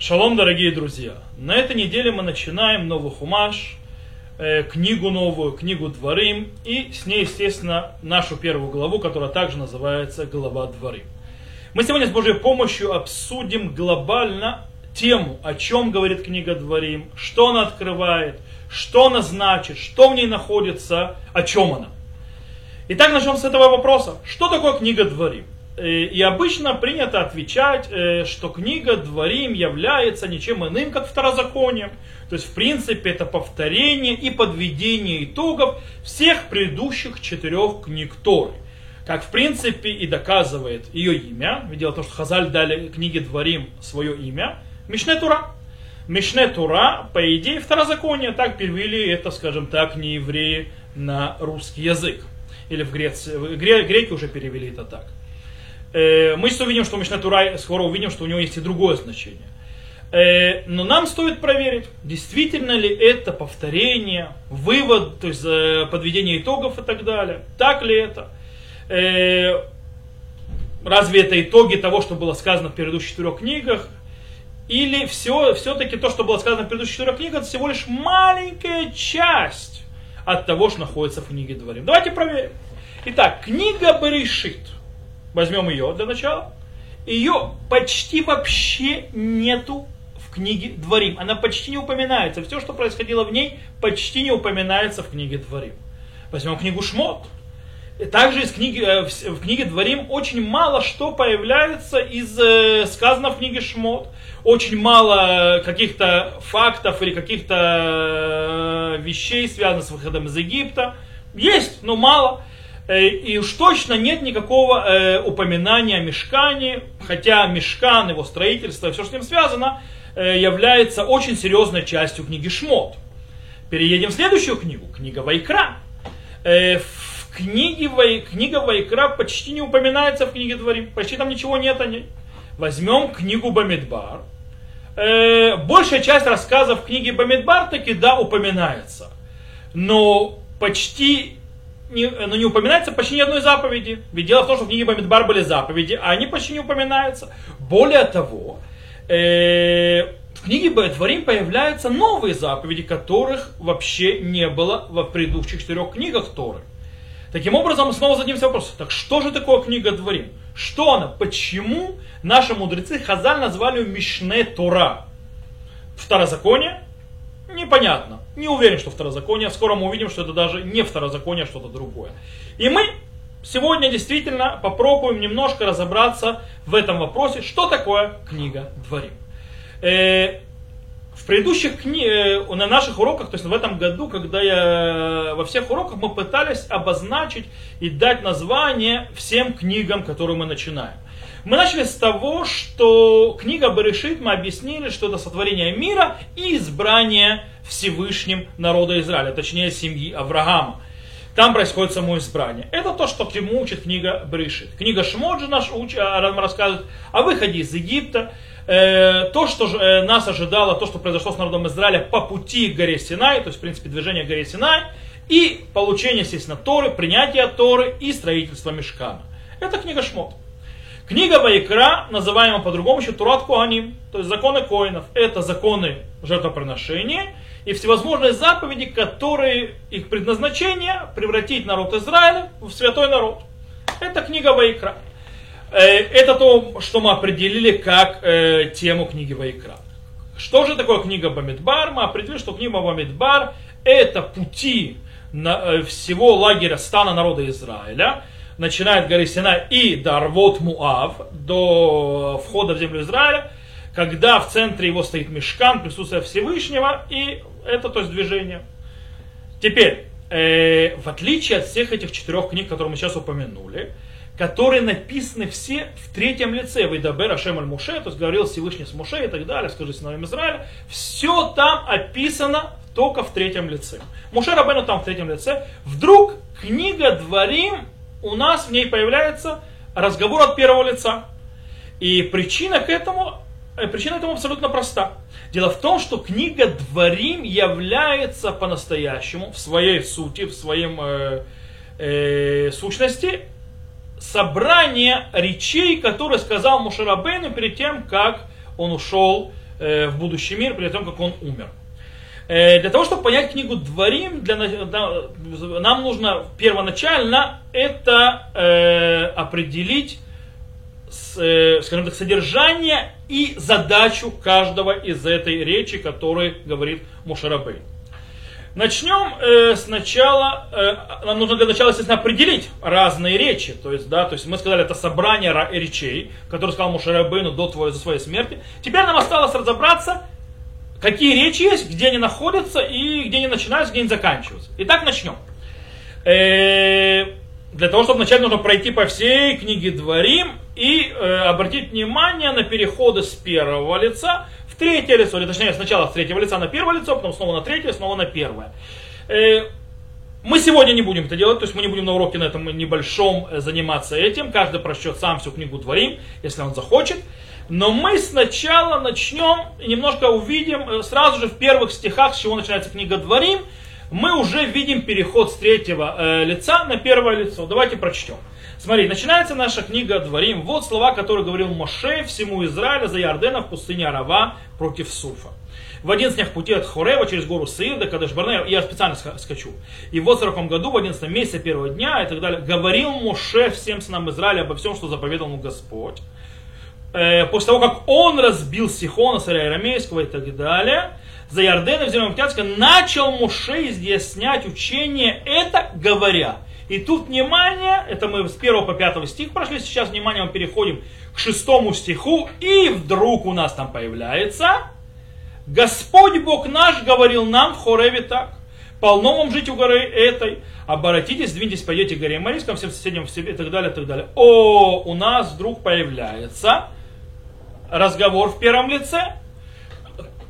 Шалом, дорогие друзья! На этой неделе мы начинаем новый хумаш, э, книгу новую, книгу Дворим, и с ней, естественно, нашу первую главу, которая также называется Глава Дворим. Мы сегодня с Божьей помощью обсудим глобально тему, о чем говорит книга Дворим, что она открывает, что она значит, что в ней находится, о чем она. Итак, начнем с этого вопроса. Что такое книга Дворим? Э, и обычно принято отвечать, э, что книга Дворим является ничем иным, как второзаконием. То есть, в принципе, это повторение и подведение итогов всех предыдущих четырех книг Торы. Как, в принципе, и доказывает ее имя. Ведь дело в том, что Хазаль дали книге Дворим свое имя. Мишне Тура. Мишне Тура, по идее, второзаконие. Так перевели это, скажем так, не евреи на русский язык. Или в Греции. Греки уже перевели это так. Э, мы сейчас увидим, что Мишна Тура, скоро увидим, что у него есть и другое значение. Э, но нам стоит проверить, действительно ли это повторение, вывод, то есть э, подведение итогов и так далее. Так ли это? Разве это итоги того, что было сказано в предыдущих четырех книгах? Или все, все-таки то, что было сказано в предыдущих четырех книгах, это всего лишь маленькая часть от того, что находится в книге Дворим. Давайте проверим. Итак, книга Берешит – Возьмем ее для начала. Ее почти вообще нету в книге Дворим. Она почти не упоминается. Все, что происходило в ней, почти не упоминается в книге Дворим. Возьмем книгу Шмот. Также из книги, э, в книге Дворим очень мало что появляется из э, сказанного в книге Шмот. Очень мало каких-то фактов или каких-то э, вещей, связанных с выходом из Египта. Есть, но мало. Э, и уж точно нет никакого э, упоминания о мешкане, хотя мешкан, его строительство и все, что с ним связано, э, является очень серьезной частью книги Шмот. Переедем в следующую книгу, книга Вайкра. В книге Вай, книга Вайкра почти не упоминается в книге Дворим, почти там ничего нет о ней. Возьмем книгу Бамидбар. Большая часть рассказов в книге Бамидбар таки да упоминается. Но почти не, ну, не упоминается почти ни одной заповеди. Ведь дело в том, что в книге Бамидбар были заповеди, а они почти не упоминаются. Более того, э, в книге Дворим появляются новые заповеди, которых вообще не было в предыдущих четырех книгах Торы. Таким образом, снова зададимся вопросом, так что же такое книга Дворим? Что она? Почему наши мудрецы Хазаль назвали ее Мишне Тора? Второзаконие? Непонятно. Не уверен, что второзаконие. Скоро мы увидим, что это даже не второзаконие, а что-то другое. И мы сегодня действительно попробуем немножко разобраться в этом вопросе, что такое книга Дворим. Э, в предыдущих кни... Э, на наших уроках, то есть в этом году, когда я во всех уроках мы пытались обозначить и дать название всем книгам, которые мы начинаем. Мы начали с того, что книга Берешит, мы объяснили, что это сотворение мира и избрание Всевышним народа Израиля, точнее семьи Авраама. Там происходит само избрание. Это то, что к чему учит книга Берешит. Книга Шмот же наш учит, рассказывает о выходе из Египта, э, то, что э, нас ожидало, то, что произошло с народом Израиля по пути к горе Синай, то есть, в принципе, движение к горе Синай, и получение, естественно, Торы, принятие Торы и строительство Мешкана. Это книга Шмот. Книга Вайкра, называемая по-другому еще Турат Куаним, то есть законы коинов. Это законы жертвоприношения и всевозможные заповеди, которые их предназначение превратить народ Израиля в святой народ. Это книга Вайкра. Э, это то, что мы определили как э, тему книги Вайкра. Что же такое книга Бамидбар? Мы определили, что книга Бамидбар это пути на, э, всего лагеря стана народа Израиля, начиная от горы Сина и до Арвот Муав, до входа в землю Израиля, когда в центре его стоит мешкан, присутствие Всевышнего, и это то есть движение. Теперь, э, в отличие от всех этих четырех книг, которые мы сейчас упомянули, которые написаны все в третьем лице. Вайдабер Ашем Аль Муше, то есть говорил Всевышний с Муше и так далее, скажи сыновьям Израиля. Все там описано только в третьем лице. Муше Рабену там в третьем лице. Вдруг книга Дворим у нас в ней появляется разговор от первого лица. И причина к этому, э, причина этому абсолютно проста. Дело в том, что книга Дворим является по-настоящему в своей сути, в своем э, э, сущности собрание речей, которые сказал Мушарабейну перед тем, как он ушел э, в будущий мир, при том, как он умер. Э, для того, чтобы понять книгу Дворим, для, нам нужно первоначально это э, определить, э, скажем так, содержание и задачу каждого из этой речи, который говорит Мушарабей. Начнем э, сначала, э, нам нужно для начала, естественно, определить разные речи. То есть, да, то есть мы сказали, это собрание речей, которые сказал Мушарабейну до твоей, за своей смерти. Теперь нам осталось разобраться, какие речи есть, где они находятся и где они начинаются, где они заканчиваются. Итак, начнем. Э, для того, чтобы начать, нужно пройти по всей книге Дворим и э, обратить внимание на переходы с первого лица в третье лицо, или точнее сначала с третьего лица на первое лицо, потом снова на третье, снова на первое. Мы сегодня не будем это делать, то есть мы не будем на уроке на этом небольшом э, заниматься этим. Каждый прочтет сам всю книгу Дворим, если он захочет. Но мы сначала начнем немножко увидим э, сразу же в первых стихах, с чего начинается книга Дворим, мы уже видим переход с третьего э, лица на первое лицо. Давайте прочтем. Смотри, начинается наша книга Дворим. Вот слова, которые говорил Моше всему Израилю за Ярдена в пустыне Арава против Суфа. В один снег пути от Хорева через гору Саир до Кадеш Барнея, я специально скачу. И в 40 году, в 11 месяце первого дня и так далее, говорил Моше всем сынам Израиля обо всем, что заповедал ему Господь э, после того, как он разбил Сихона, царя Ирамейского и так далее, за Ярдена в земле Птянска, начал Муше изъяснять учение это, говоря. И тут внимание, это мы с 1 по 5 стих прошли, сейчас внимание мы переходим к 6 стиху, и вдруг у нас там появляется, Господь Бог наш говорил нам в Хореве так, полно вам жить у горы этой, обратитесь, двиньтесь, пойдете к горе Марийском, всем соседям в себе и так далее, и так далее. О, у нас вдруг появляется разговор в первом лице.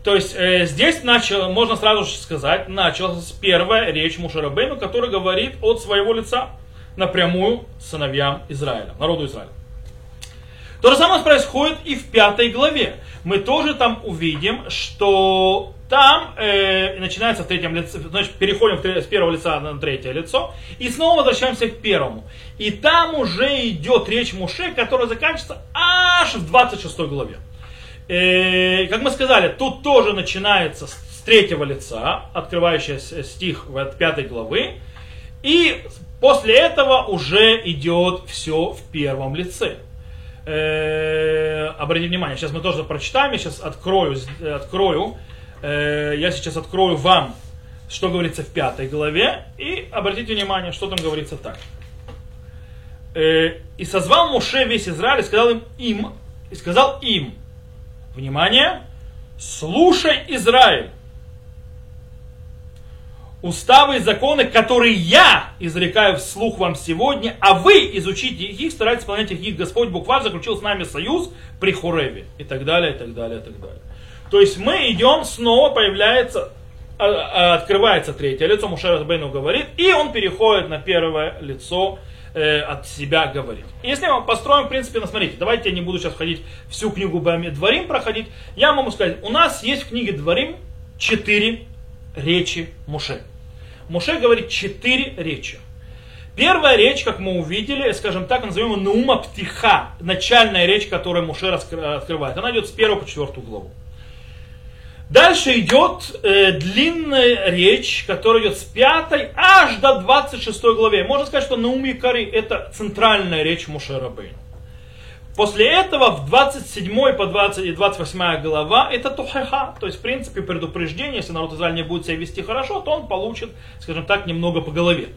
То есть э, здесь начал, можно сразу же сказать, началась первая речь Мушарабейну, который говорит от своего лица напрямую сыновьям Израиля, народу Израиля. То же самое происходит и в пятой главе. Мы тоже там увидим, что там э, начинается в третьем лице, значит, переходим с первого лица на третье лицо, и снова возвращаемся к первому. И там уже идет речь Муше, которая заканчивается аж в 26 главе. Э, как мы сказали, тут тоже начинается с третьего лица, открывающийся стих от пятой главы, и после этого уже идет все в первом лице. Э, обратите внимание, сейчас мы тоже прочитаем, я сейчас открою, открою. Э, я сейчас открою вам, что говорится в пятой главе, и обратите внимание, что там говорится так. Э, и созвал Муше весь Израиль и сказал им, им, и сказал им, внимание, слушай, Израиль, уставы и законы, которые я изрекаю вслух вам сегодня, а вы изучите их, старайтесь исполнять их, Господь ваш заключил с нами союз при Хореве, и так далее, и так далее, и так далее. То есть мы идем, снова появляется, а, а, открывается третье лицо, Мушер Бейну говорит, и он переходит на первое лицо, э, от себя говорит. Если мы построим, в принципе, ну, смотрите, давайте я не буду сейчас входить всю книгу Дворим проходить, я могу сказать, у нас есть в книге Дворим четыре речи Муше. Муше говорит четыре речи. Первая речь, как мы увидели, скажем так, назовем ее Наума Птиха, начальная речь, которую Муше раскрывает. Она идет с 1 по 4 главу. Дальше идет э, длинная речь, которая идет с 5 аж до 26 главе. Можно сказать, что Науми Кари это центральная речь Муше Рабейну. После этого в 27 по 20 и 28 глава это тухеха, то есть в принципе предупреждение, если народ Израиля не будет себя вести хорошо, то он получит, скажем так, немного по голове.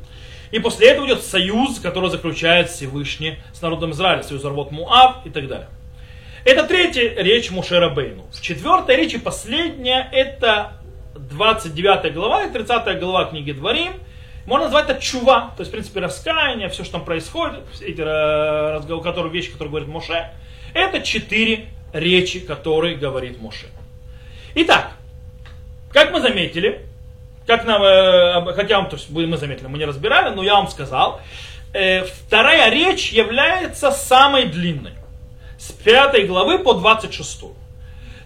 И после этого идет союз, который заключает Всевышний с народом Израиля, союз Арвот Муав и так далее. Это третья речь Мушера Бейну. В четвертой речи, последняя, это 29 глава и 30 глава книги Дворим. Можно назвать это чува, то есть, в принципе, раскаяние, все, что там происходит, эти э, разговоры, которые, вещи, которые говорит Моше. Это четыре речи, которые говорит Моше. Итак, как мы заметили, как нам, э, хотя вам, то есть мы заметили, мы не разбирали, но я вам сказал, э, вторая речь является самой длинной с 5 главы по 26.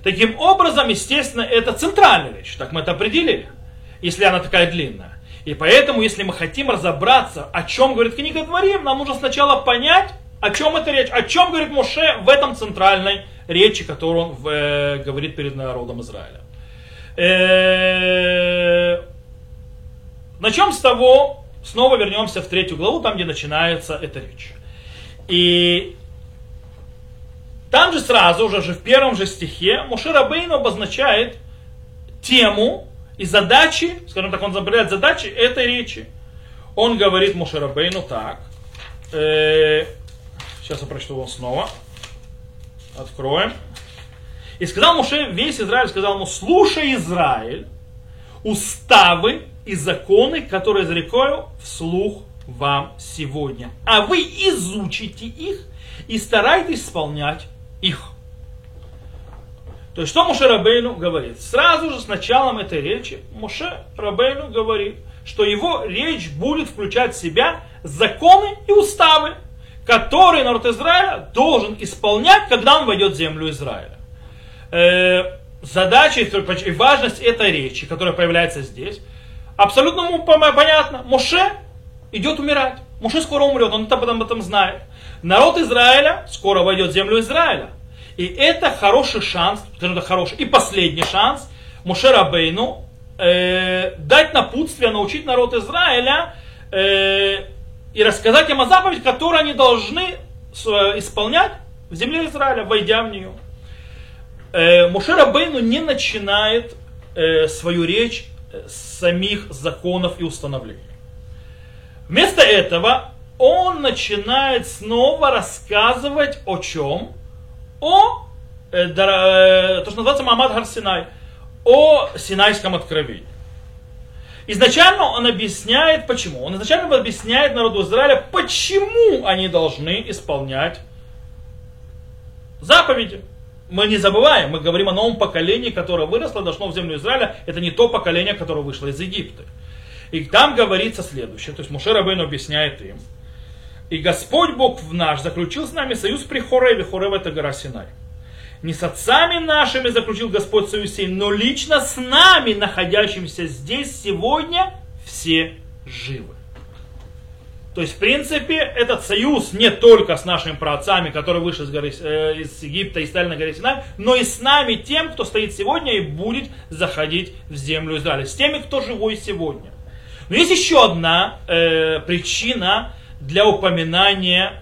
Таким образом, естественно, это центральная речь, так мы это определили, если она такая длинная. И поэтому, если мы хотим разобраться, о чем говорит книга Дворим, нам нужно сначала понять, о чем это речь, о чем говорит Моше в этом центральной речи, которую он э, говорит перед народом Израиля. Э, начнем с того, снова вернемся в третью главу, там, где начинается эта речь. И там же сразу же, в первом же стихе Мушер Рабейн обозначает тему и задачи, скажем так, он забирает задачи этой речи. Он говорит Мушерабейну так. Э, сейчас я прочту его снова. Откроем. И сказал Муше, весь Израиль сказал ему, слушай, Израиль, уставы и законы, которые изрекаю вслух вам сегодня. А вы изучите их и старайтесь исполнять их. То есть, что Муше Рабейну говорит? Сразу же с началом этой речи Муше Рабейну говорит, что его речь будет включать в себя законы и уставы, которые народ Израиля должен исполнять, когда он войдет в землю Израиля. Э, задача и важность этой речи, которая появляется здесь, абсолютно понятно. Муше идет умирать. Муше скоро умрет, он об этом, об этом знает. Народ Израиля скоро войдет в землю Израиля. И это хороший шанс, скажем так, хороший, и последний шанс Мушера Бейну э, дать напутствие, научить народ Израиля э, и рассказать им о заповедях, которые они должны исполнять в земле Израиля, войдя в нее. Э, Мушера Бейну не начинает э, свою речь с самих законов и установлений. Вместо этого он начинает снова рассказывать о чем? О, э, э, то, что называется Мамад Харсинай, о Синайском откровении. Изначально он объясняет, почему. Он изначально объясняет народу Израиля, почему они должны исполнять заповеди. Мы не забываем, мы говорим о новом поколении, которое выросло, дошло в землю Израиля. Это не то поколение, которое вышло из Египта. И там говорится следующее. То есть Мушер Абейн объясняет им, и Господь Бог в наш заключил с нами союз при Хореве. Хорев это гора Синай. Не с отцами нашими заключил Господь союз сей, но лично с нами, находящимися здесь сегодня, все живы. То есть, в принципе, этот союз не только с нашими праотцами, которые вышли из, горы, э, из Египта и стали на горе Синай, но и с нами, тем, кто стоит сегодня и будет заходить в землю Израиля. С теми, кто живой сегодня. Но есть еще одна э, причина, для упоминания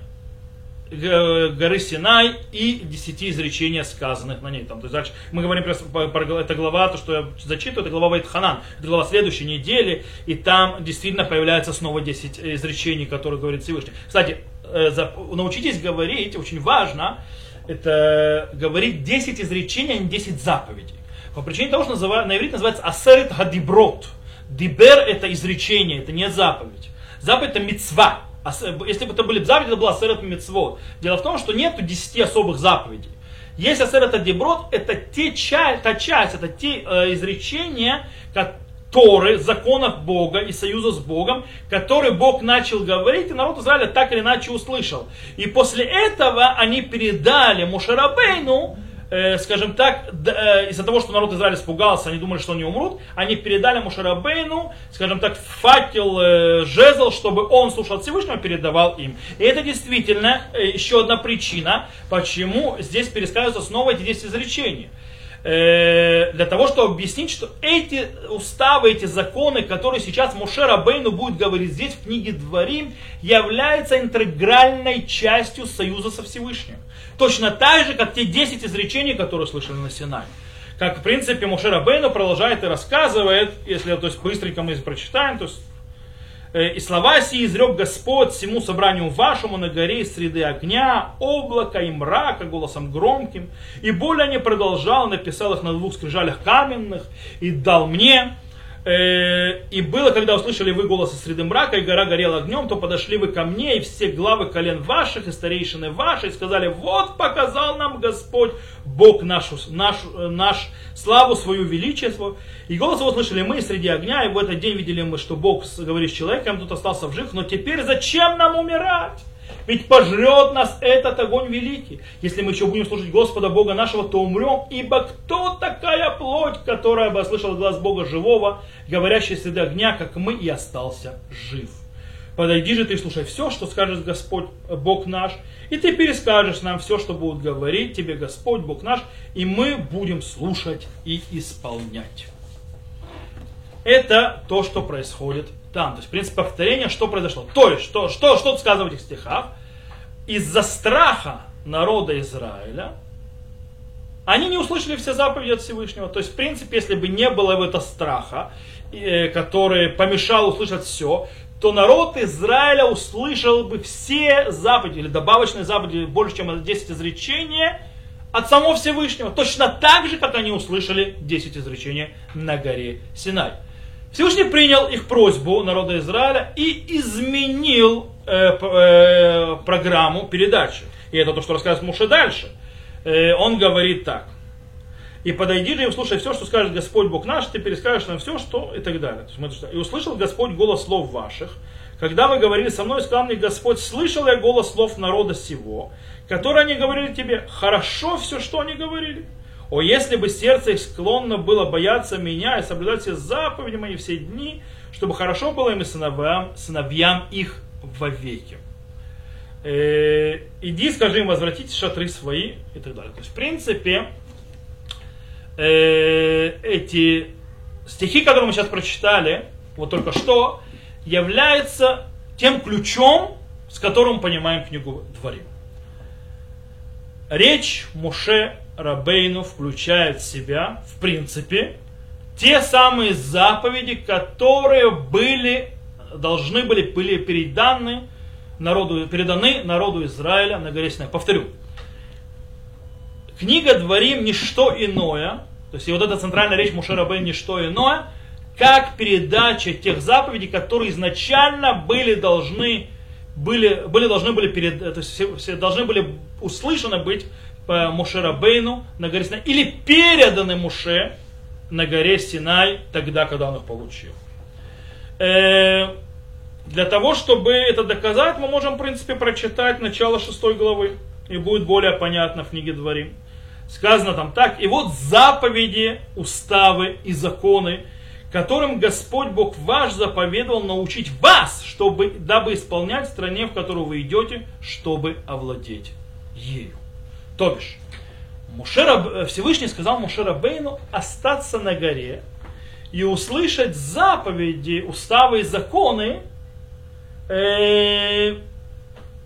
горы Синай и десяти изречений, сказанных на ней. Там, то есть дальше мы говорим про, про эта глава, то, что я зачитываю, это глава Вайтханан, это глава следующей недели, и там действительно появляется снова 10 изречений, которые говорит Всевышний. Кстати, э, научитесь говорить, очень важно, это говорить 10 изречений, а не 10 заповедей. По причине того, что называют, на иврите называется асерет гадиброд. Дибер это изречение, это не заповедь. Заповедь это мецва. А если бы это были заповеди, это была Асерет Мецвод. Дело в том, что нету десяти особых заповедей. Есть Асерет Адиброд, это те часть, та часть, это те э, изречения, которые, законов Бога и союза с Богом, которые Бог начал говорить, и народ Израиля так или иначе услышал. И после этого они передали Мушарабейну, э, скажем так, э, из-за того, что народ Израиля испугался, они думали, что они умрут, они передали Мушарабейну, скажем так, факел, э, жезл, чтобы он слушал Всевышнего, передавал им. И это действительно еще одна причина, почему здесь пересказываются снова эти 10 изречений для того, чтобы объяснить, что эти уставы, эти законы, которые сейчас Мушер Абейну будет говорить здесь в книге Дворим, являются интегральной частью союза со Всевышним. Точно так же, как те 10 изречений, которые слышали на Синае. Как, в принципе, Мушер Абейну продолжает и рассказывает, если то есть, быстренько мы прочитаем, то есть и слова сии изрек Господь всему собранию вашему на горе из среды огня, облака и мрака голосом громким. И более не продолжал, написал их на двух скрижалях каменных и дал мне, Э, и было, когда услышали вы голос из среды мрака, и гора горела огнем, то подошли вы ко мне, и все главы колен ваших, и старейшины ваши, и сказали, вот показал нам Господь, Бог наш, наш, наш славу свою, величие свое. И голос его слышали мы среди огня, и в этот день видели мы, что Бог говорит с человеком, тут остался в живых, но теперь зачем нам умирать? Ведь пожрет нас этот огонь великий. Если мы еще будем служить Господа Бога нашего, то умрем. Ибо кто такая плоть, которая бы слышала глаз Бога живого, говорящий среди огня, как мы, и остался жив? Подойди же ты, слушай все, что скажет Господь, э, Бог наш, и ты перескажешь нам все, что будет говорить тебе Господь, Бог наш, и мы будем слушать и исполнять. Это то, что происходит там. То есть, принцип повторения, что произошло. То есть, что, что, что сказано в этих стихах? Из-за страха народа Израиля они не услышали все заповеди от Всевышнего. То есть, в принципе, если бы не было этого страха, э, который помешал услышать все, то народ Израиля услышал бы все заповеди, или добавочные заповеди, больше, чем 10 изречений от самого Всевышнего. Точно так же, как они услышали 10 изречений на горе Синай. Всевышний принял их просьбу народа Израиля и изменил э, э, программу передачи. И это то, что рассказывает Муше дальше. Э, он говорит так. И подойди же и услышай все, что скажет Господь Бог наш, ты перескажешь нам все, что и так далее. И услышал Господь голос слов ваших, когда вы говорили со мной, сказал мне Господь, слышал я голос слов народа сего, которые они говорили тебе, хорошо все, что они говорили. О, если бы сердце их склонно было бояться меня и соблюдать все заповеди мои все дни, чтобы хорошо было им и сыновьям, сыновьям их вовеки. Э, иди, скажи им, возвратите шатры свои и так далее. То есть, в принципе, э, эти стихи, которые мы сейчас прочитали, вот только что, являются тем ключом, с которым понимаем книгу Дворим. Речь Муше Рабейну включает в себя, в принципе, те самые заповеди, которые были, должны были, были переданы народу, переданы народу Израиля на горе Синай. Повторю, книга Дворим не что иное, то есть и вот эта центральная речь Мушера Бен не что иное, как передача тех заповедей, которые изначально были должны были, были должны были перед, то есть все, все должны были услышаны быть по Мушера Бейну на горе Синай, или переданы Муше на горе Синай тогда, когда он их получил. Э, для того, чтобы это доказать, мы можем, в принципе, прочитать начало шестой главы, и будет более понятно в книге Дворим. Сказано там так, и вот заповеди, уставы и законы, которым Господь Бог ваш заповедовал научить вас, чтобы, дабы исполнять в стране, в которую вы идете, чтобы овладеть ею. То бишь, Мушера, Всевышний сказал Мушера Бейну остаться на горе и услышать заповеди, уставы и законы. Э,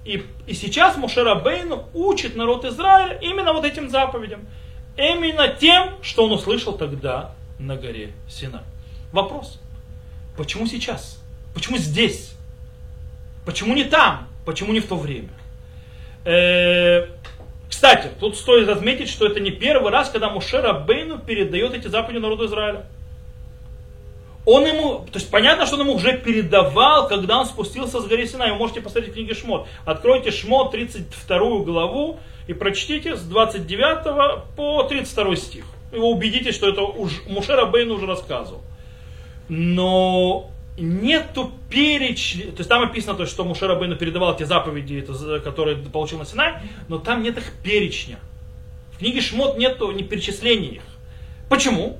и, и сейчас Мушера Бейну учит народ Израиля именно вот этим заповедям. Именно тем, что он услышал тогда на горе Сина. Вопрос. Почему сейчас? Почему здесь? Почему не там? Почему не в то время? Э, кстати, тут стоит отметить, что это не первый раз, когда Мушер Бейну передает эти заповеди народу Израиля. Он ему, то есть понятно, что он ему уже передавал, когда он спустился с горы Синай. Вы можете посмотреть в книге Шмот. Откройте Шмот 32 главу и прочтите с 29 по 32 стих. И вы убедитесь, что это уж Мушер Бейну уже рассказывал. Но нету перечня, то есть там описано, то, что Мушер Рабейну передавал те заповеди, которые получил на Синай, но там нет их перечня. В книге Шмот нету ни перечисления их. Почему?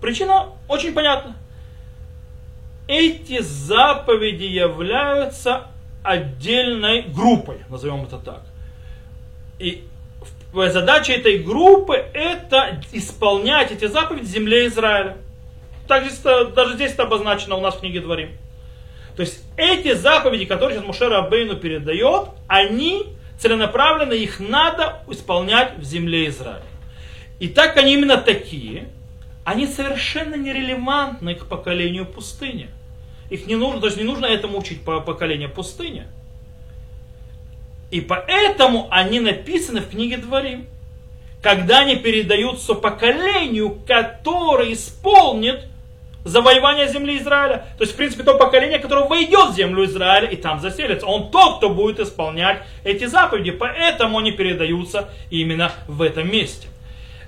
Причина очень понятна. Эти заповеди являются отдельной группой, назовем это так. И задача этой группы это исполнять эти заповеди земле Израиля. Так здесь, даже здесь это обозначено у нас в книге Дворим. То есть эти заповеди, которые сейчас Мушера Абейну передает, они целенаправленно, их надо исполнять в земле Израиля. И так они именно такие, они совершенно нерелевантны к поколению пустыни. Их не нужно, то есть не нужно этому учить по поколению пустыни. И поэтому они написаны в книге Дворим. Когда они передаются поколению, которое исполнит завоевания земли Израиля. То есть, в принципе, то поколение, которое войдет в землю Израиля и там заселится. Он тот, кто будет исполнять эти заповеди. Поэтому они передаются именно в этом месте.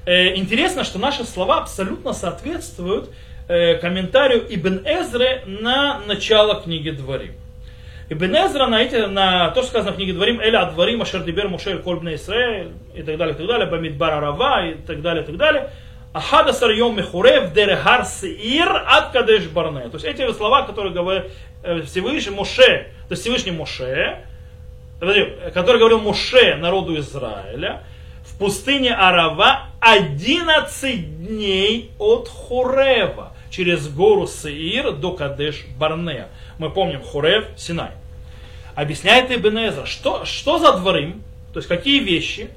Э, интересно, что наши слова абсолютно соответствуют э, комментарию Ибн Эзры на начало книги Дворим. Ибн Эзра на, эти, на то, что сказано в книге Дворим, Эля Адварим, Ашердибер Мушель Кольбна Исраэль, и так далее, и так далее, Бамидбар Арава, и так далее, и так далее. Ахада Сарьем Мехурев Дерегар Сир от Кадеш Барне. То есть эти слова, которые говорят, э, Всевышний Моше, то есть Всевышний Моше, который говорил Моше народу Израиля, в пустыне Арава 11 дней от Хурева через гору Сеир до Кадеш Барнея. Мы помним Хурев, Синай. Объясняет Ибн что, что за дворым, то есть какие вещи.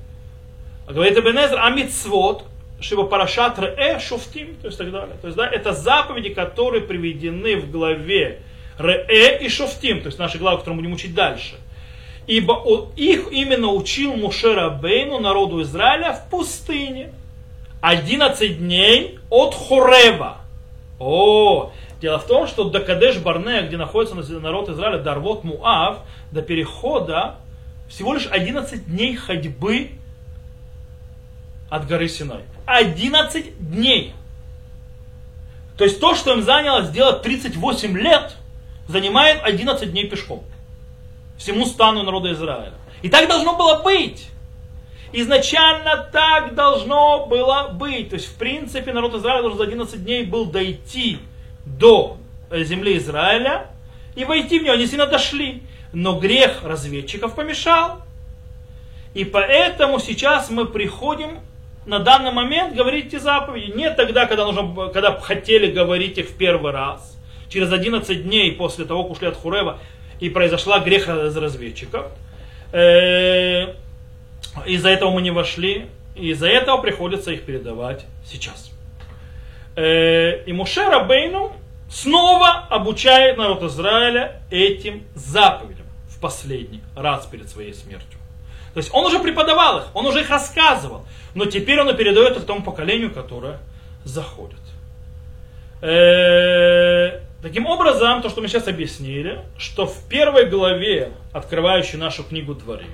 Говорит Ибн Эзра, амитсвот, Шива Парашат Ре Шуфтим, то есть так далее. То есть, да, это заповеди, которые приведены в главе Ре и Шуфтим, то есть наши главы, которые мы будем учить дальше. Ибо их именно учил Мушера Бейну, народу Израиля, в пустыне. 11 дней от Хурева. О, дело в том, что до Кадеш Барнея, где находится народ Израиля, Дарвот Муав, до перехода всего лишь 11 дней ходьбы от горы Синай. 11 дней. То есть то, что им заняло сделать 38 лет, занимает 11 дней пешком. Всему стану народа Израиля. И так должно было быть. Изначально так должно было быть. То есть, в принципе, народ Израиля должен за 11 дней был дойти до э, земли Израиля и войти в нее. Они сильно дошли. Но грех разведчиков помешал. И поэтому сейчас мы приходим на данный момент говорить эти заповеди. Не тогда, когда, нужно, когда хотели говорить их в первый раз. Через 11 дней после того, как ушли от Хурева, и произошла грех из разведчиков. Э, из-за этого мы не вошли, из-за этого приходится их передавать сейчас. Э, и Муше Рабейну снова обучает народ Израиля этим заповедям в последний раз перед своей смертью. То есть он уже преподавал их, он уже их рассказывал, но теперь он и передает их тому поколению, которое заходит. Э, таким образом, то, что мы сейчас объяснили, что в первой главе, открывающей нашу книгу Творим,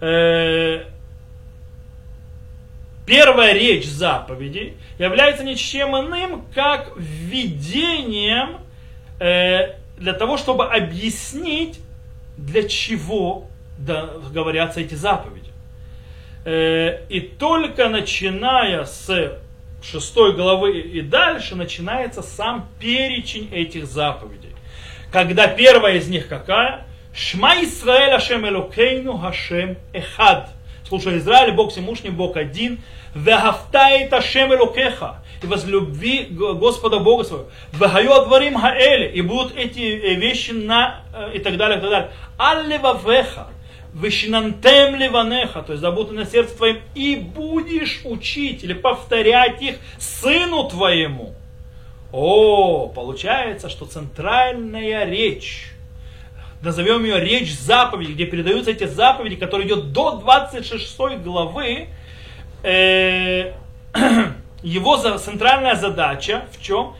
э, первая речь заповедей является ничем иным, как введением э, для того, чтобы объяснить, для чего говорятся эти заповеди. И только начиная с шестой главы и дальше начинается сам перечень этих заповедей. Когда первая из них какая? Шма Исраэль Ашем Элокейну Хашем Эхад. Слушай, Израиль, Бог всемушний, Бог один. Вехафтает Ашем Элокеха. И возлюби Господа Бога своего. Вехаю Адварим Хаэле. И будут эти вещи на... и так далее, и так далее. Аллевавеха вышинантем ливанеха, то есть забуты на сердце твоим, и будешь учить или повторять их сыну твоему. О, получается, что центральная речь, назовем ее речь заповеди, где передаются эти заповеди, которые идет до 26 главы, э, его центральная задача в чем?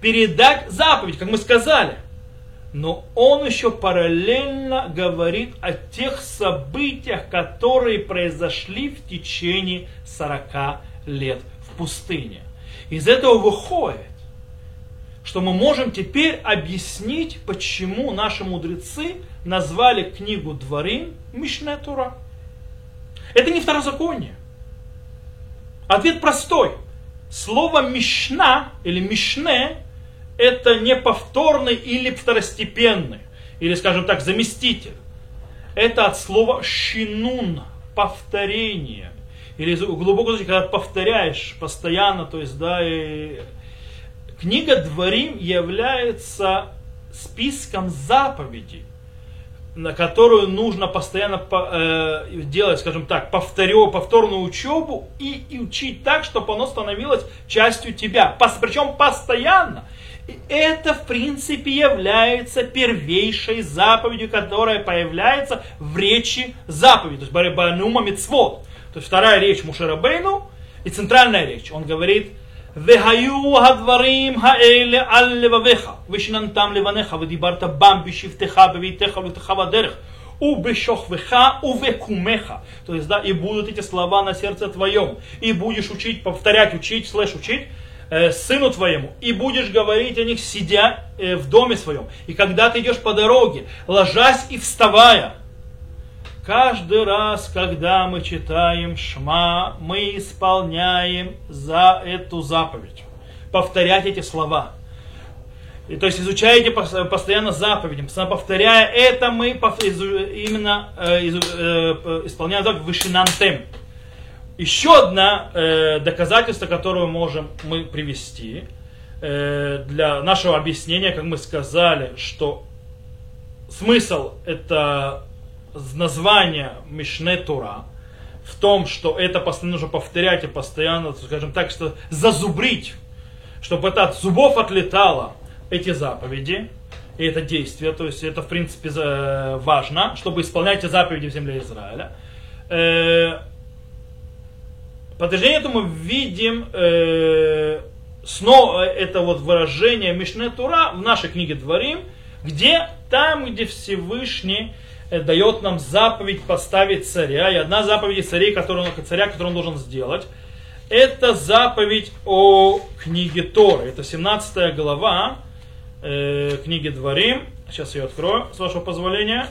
Передать заповедь, как мы сказали – но он еще параллельно говорит о тех событиях, которые произошли в течение 40 лет в пустыне. Из этого выходит, что мы можем теперь объяснить, почему наши мудрецы назвали книгу Дворим Мишне Тура. Это не второзаконие. Ответ простой. Слово Мишна или Мишне это не повторный или второстепенный, или, скажем так, заместитель. Это от слова шинун, повторение. Или глубоко, когда повторяешь постоянно, то есть, да, и... книга Дворим является списком заповедей, на которую нужно постоянно э, делать, скажем так, повторю, повторную учебу и, и учить так, чтобы оно становилось частью тебя. Причем постоянно. И это, в принципе, является первейшей заповедью, которая появляется в речи заповеди. То есть Барибанума Мицвод. То есть вторая речь Мушерабейну и центральная речь. Он говорит, והיו הדברים האלה על לבביך, ושננתם לבניך, ודיברת בם בשבתך, בביתך ובתך בדרך, убешохвеха, увекумеха. То есть, да, и будут эти слова на сердце твоем. И будешь учить, повторять, учить, слэш учить, э, сыну твоему, и будешь говорить о них, сидя э, в доме своем. И когда ты идешь по дороге, ложась и вставая, каждый раз, когда мы читаем Шма, мы исполняем за эту заповедь. Повторять эти слова. И, то есть изучаете постоянно постоянно повторяя это, мы именно э, э, исполняем заповедь вышинантем. Еще одно э, доказательство, которое можем мы привести э, для нашего объяснения, как мы сказали, что смысл это название Мишне Тура в том, что это нужно повторять и постоянно, скажем так, что зазубрить, чтобы это от зубов отлетало эти заповеди, и это действие, то есть это в принципе важно, чтобы исполнять эти заповеди в земле Израиля. Подтверждение этому видим э, снова это вот выражение Мишне Тура в нашей книге Дворим, где там, где Всевышний э, дает нам заповедь поставить царя, и одна заповедь царей, которую, царя, которую он должен сделать, это заповедь о книге Торы. Это 17 глава э, книги Дворим. Сейчас я открою, с вашего позволения.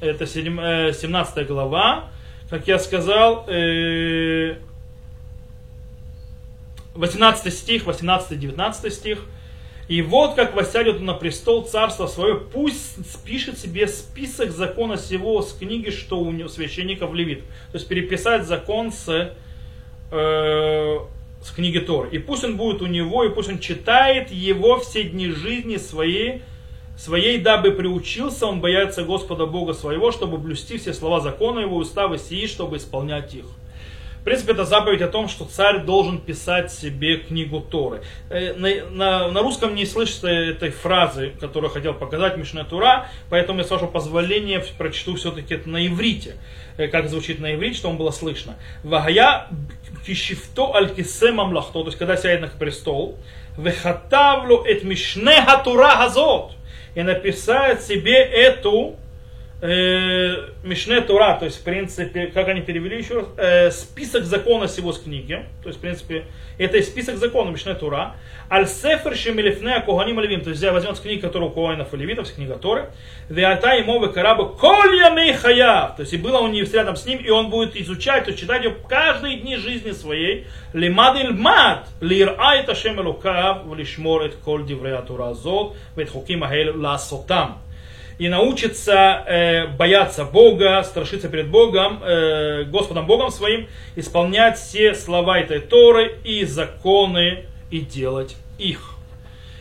Это 7, 17 э, глава. Как я сказал, э, 18 стих, 18-19 стих. И вот как воссядет на престол царства свое, пусть спишет себе список закона сего с книги, что у него священников левит. То есть переписать закон с, э, с книги Тор. И пусть он будет у него, и пусть он читает его все дни жизни своей, своей, дабы приучился он бояться Господа Бога своего, чтобы блюсти все слова закона его, уставы сии, чтобы исполнять их принципе, это заповедь о том, что царь должен писать себе книгу Торы. Э, на, на, на русском не слышится этой фразы, которую хотел показать Мишна Тура, поэтому я, с вашего позволения, прочту все-таки это на иврите, э, как звучит на иврите, чтобы было слышно. Вагая кишифто аль мамлахто, то есть когда сядет на престол, вехатавлю эт мишне хатура газот, и написать себе эту э, Мишне Тура, то есть, в принципе, как они перевели еще раз, э, список закона всего с книги, то есть, в принципе, это и список закона Мишне Тура, Аль-Сефер Шемелифне Коганим Левим, то есть, взять возьмет с книги, которая у Коанов и Левитов, книга Торы, Веата ему Карабы Колья Мейхая, то есть, и было него рядом с ним, и он будет изучать, то есть, читать ее каждые дни жизни своей, Лимад Ильмад, Лир Айта Шемелукав, Влишмор Эт Коль Диврея Тура Зот, Вет Хуким Ахель Ласотам и научится э, бояться Бога, страшиться перед Богом, э, Господом Богом своим, исполнять все слова этой Торы и законы и делать их.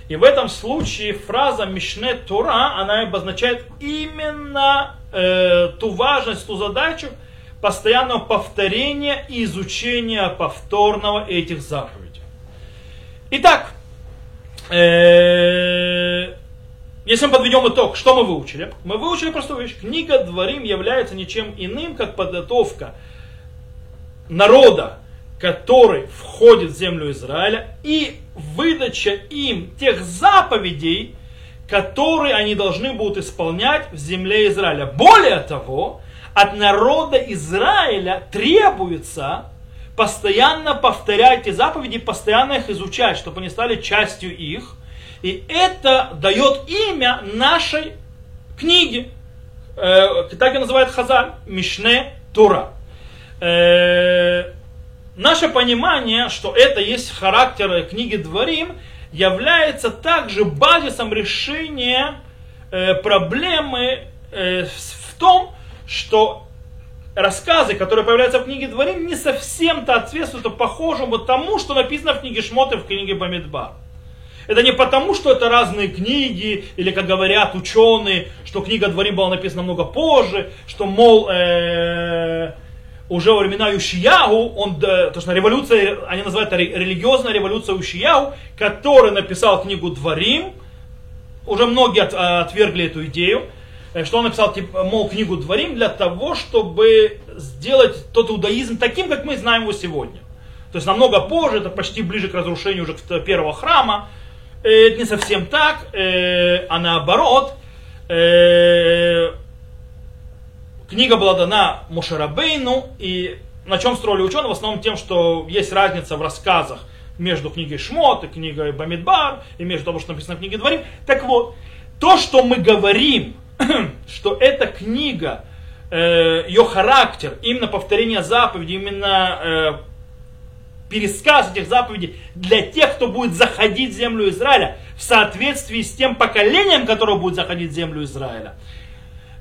И в этом случае фраза Мишне Тора, она обозначает именно э, ту важность, ту задачу постоянного повторения и изучения повторного этих заповедей. Итак, э, если мы подведем итог, что мы выучили? Мы выучили простую вещь. Книга Дворим является ничем иным, как подготовка народа, который входит в землю Израиля, и выдача им тех заповедей, которые они должны будут исполнять в земле Израиля. Более того, от народа Израиля требуется постоянно повторять эти заповеди, постоянно их изучать, чтобы они стали частью их – и это дает имя нашей книге. Э, так и называют Хазаль, Мишне Тура. Э, наше понимание, что это есть характер книги Дворим, является также базисом решения э, проблемы э, в том, что рассказы, которые появляются в книге Дворим, не совсем-то соответствуют похожему тому, что написано в книге Шмоты, в книге Бамидбар. Это не потому, что это разные книги, или, как говорят ученые, что книга Дворим была написана много позже, что, мол, э, уже во времена Ющиягу, он, э, то, что революция, они называют это религиозная революция Ющиягу, который написал книгу Дворим, уже многие от, отвергли эту идею, э, что он написал, типа, мол, книгу Дворим для того, чтобы сделать тот иудаизм таким, как мы знаем его сегодня. То есть намного позже, это почти ближе к разрушению уже первого храма, это не совсем так, э, а наоборот, э, книга была дана Мушарабейну, и на чем строили ученые? В основном тем, что есть разница в рассказах между книгой Шмот и книгой Бамидбар, и между того, что написано в книге Дворим. Так вот, то, что мы говорим, что эта книга, ее характер, именно повторение заповедей, именно пересказ этих заповедей для тех, кто будет заходить в землю Израиля в соответствии с тем поколением, которое будет заходить в землю Израиля.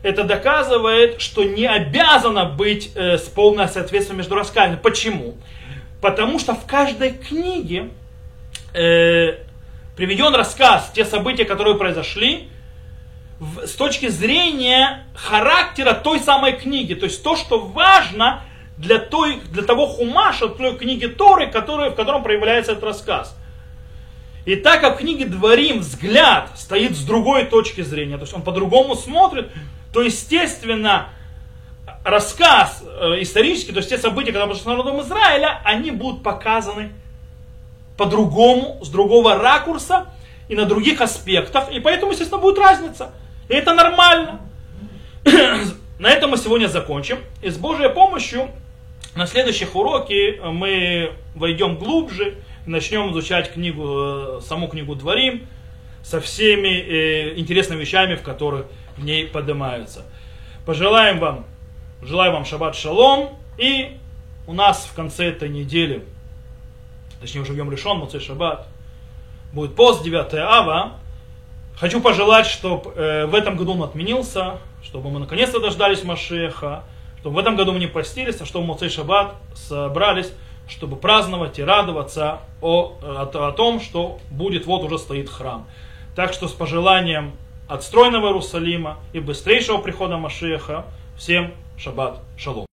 Это доказывает, что не обязано быть э, с полное соответствие между рассказами. Почему? Потому что в каждой книге э, приведен рассказ, те события, которые произошли, в, с точки зрения характера той самой книги. То есть то, что важно для, той, для того хумаша, той книги Торы, который, в котором проявляется этот рассказ. И так как в книге Дворим взгляд стоит с другой точки зрения, то есть он по-другому смотрит, то естественно рассказ э, исторический, то есть те события, которые произошли с народом Израиля, они будут показаны по-другому, с другого ракурса и на других аспектах. И поэтому, естественно, будет разница. И это нормально. на этом мы сегодня закончим. И с Божьей помощью на следующих уроке мы войдем глубже начнем изучать книгу, э, саму книгу Дворим со всеми э, интересными вещами, в которых в ней поднимаются. Пожелаем вам, желаю вам шаббат шалом. И у нас в конце этой недели, точнее уже в Йом решен, Муцей Шаббат, будет пост 9 ава. Хочу пожелать, чтобы э, в этом году он отменился, чтобы мы наконец-то дождались Машеха, чтобы в этом году мы не постились, а чтобы в Муцей Шаббат собрались, чтобы праздновать и радоваться о, о, о том, что будет, вот уже стоит храм. Так что с пожеланием отстроенного Иерусалима и быстрейшего прихода Машеха всем шаббат шалом.